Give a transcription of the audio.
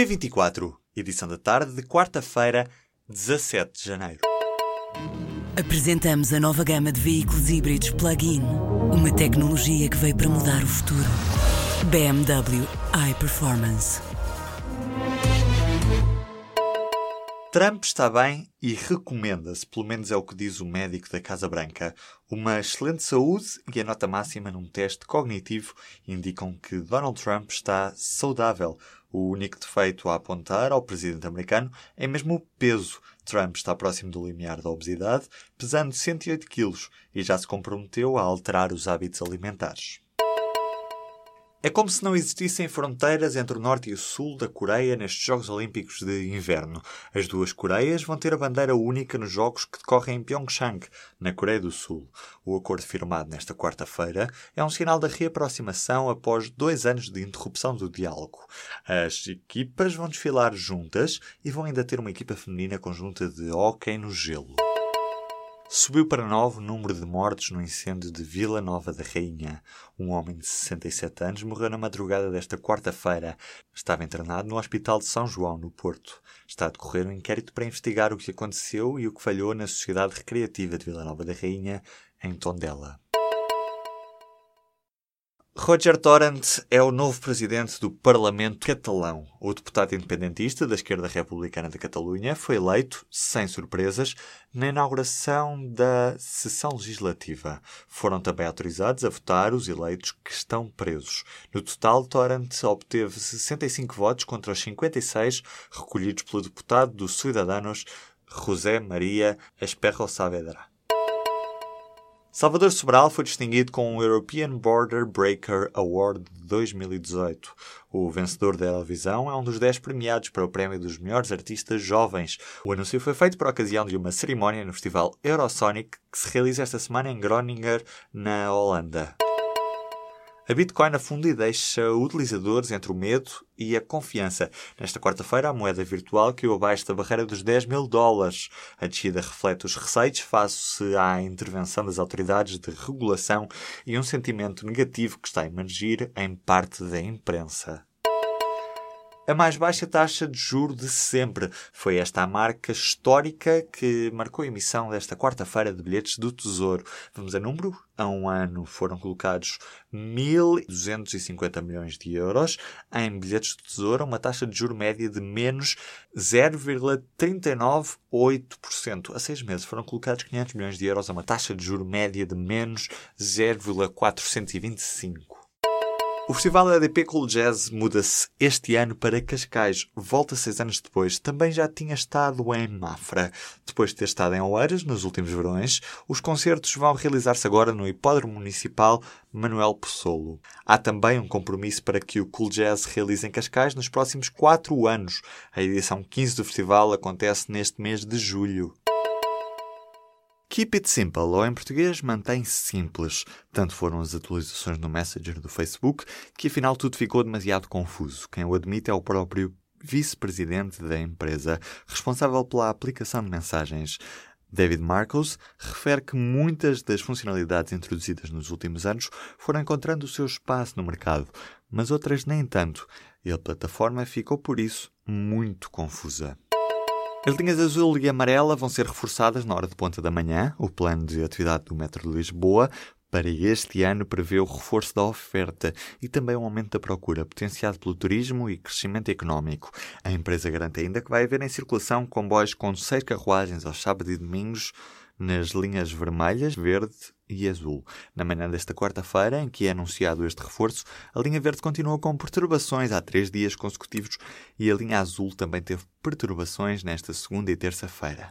P24, edição da tarde de quarta-feira, 17 de janeiro. Apresentamos a nova gama de veículos híbridos plug-in. Uma tecnologia que veio para mudar o futuro. BMW iPerformance. Trump está bem e recomenda-se, pelo menos é o que diz o médico da Casa Branca, uma excelente saúde e a nota máxima num teste cognitivo indicam que Donald Trump está saudável. O único defeito a apontar ao presidente americano é mesmo o peso. Trump está próximo do limiar da obesidade, pesando 108 quilos e já se comprometeu a alterar os hábitos alimentares. É como se não existissem fronteiras entre o norte e o sul da Coreia nestes Jogos Olímpicos de Inverno. As duas Coreias vão ter a bandeira única nos Jogos que decorrem em Pyeongchang, na Coreia do Sul. O acordo firmado nesta quarta-feira é um sinal da reaproximação após dois anos de interrupção do diálogo. As equipas vão desfilar juntas e vão ainda ter uma equipa feminina conjunta de hóquei no gelo. Subiu para nove o número de mortes no incêndio de Vila Nova da Rainha. Um homem de 67 anos morreu na madrugada desta quarta-feira. Estava internado no Hospital de São João, no Porto. Está a decorrer um inquérito para investigar o que aconteceu e o que falhou na Sociedade Recreativa de Vila Nova da Rainha, em Tondela. Roger Torrent é o novo presidente do Parlamento catalão. O deputado independentista da esquerda republicana de Catalunha foi eleito, sem surpresas, na inauguração da sessão legislativa. Foram também autorizados a votar os eleitos que estão presos. No total, Torrent obteve 65 votos contra os 56 recolhidos pelo deputado do Cidadanos, José Maria Esperro Saavedra. Salvador Sobral foi distinguido com o European Border Breaker Award de 2018. O vencedor da Eurovisão é um dos 10 premiados para o prémio dos melhores artistas jovens. O anúncio foi feito por ocasião de uma cerimónia no festival Eurosonic que se realiza esta semana em Groningen, na Holanda. A Bitcoin afunda e deixa utilizadores entre o medo e a confiança. Nesta quarta-feira, a moeda virtual caiu abaixo da barreira dos 10 mil dólares. A descida reflete os receios face à intervenção das autoridades de regulação e um sentimento negativo que está a emergir em parte da imprensa a mais baixa taxa de juro de sempre. Foi esta a marca histórica que marcou a emissão desta quarta-feira de bilhetes do Tesouro. Vamos a número? Há um ano foram colocados 1.250 milhões de euros em bilhetes do Tesouro, uma taxa de juro média de menos 0,398%. A seis meses foram colocados 500 milhões de euros a uma taxa de juro média de menos 0,425%. O Festival EDP Cool Jazz muda-se este ano para Cascais. Volta seis anos depois. Também já tinha estado em Mafra. Depois de ter estado em Oeiras nos últimos verões, os concertos vão realizar-se agora no Hipódromo Municipal Manuel Possolo. Há também um compromisso para que o Cool Jazz realize em Cascais nos próximos quatro anos. A edição 15 do festival acontece neste mês de julho. Keep it simple, ou em português, mantém-se simples. Tanto foram as atualizações no Messenger do Facebook que afinal tudo ficou demasiado confuso. Quem o admite é o próprio vice-presidente da empresa, responsável pela aplicação de mensagens. David Marcos refere que muitas das funcionalidades introduzidas nos últimos anos foram encontrando o seu espaço no mercado, mas outras nem tanto, e a plataforma ficou por isso muito confusa. As linhas azul e amarela vão ser reforçadas na hora de ponta da manhã. O plano de atividade do Metro de Lisboa para este ano prevê o reforço da oferta e também o aumento da procura, potenciado pelo turismo e crescimento económico. A empresa garante ainda que vai haver em circulação comboios com seis carruagens aos sábados e domingos nas linhas vermelhas, verde e azul. Na manhã desta quarta-feira, em que é anunciado este reforço, a linha verde continua com perturbações há três dias consecutivos e a linha azul também teve perturbações nesta segunda e terça-feira.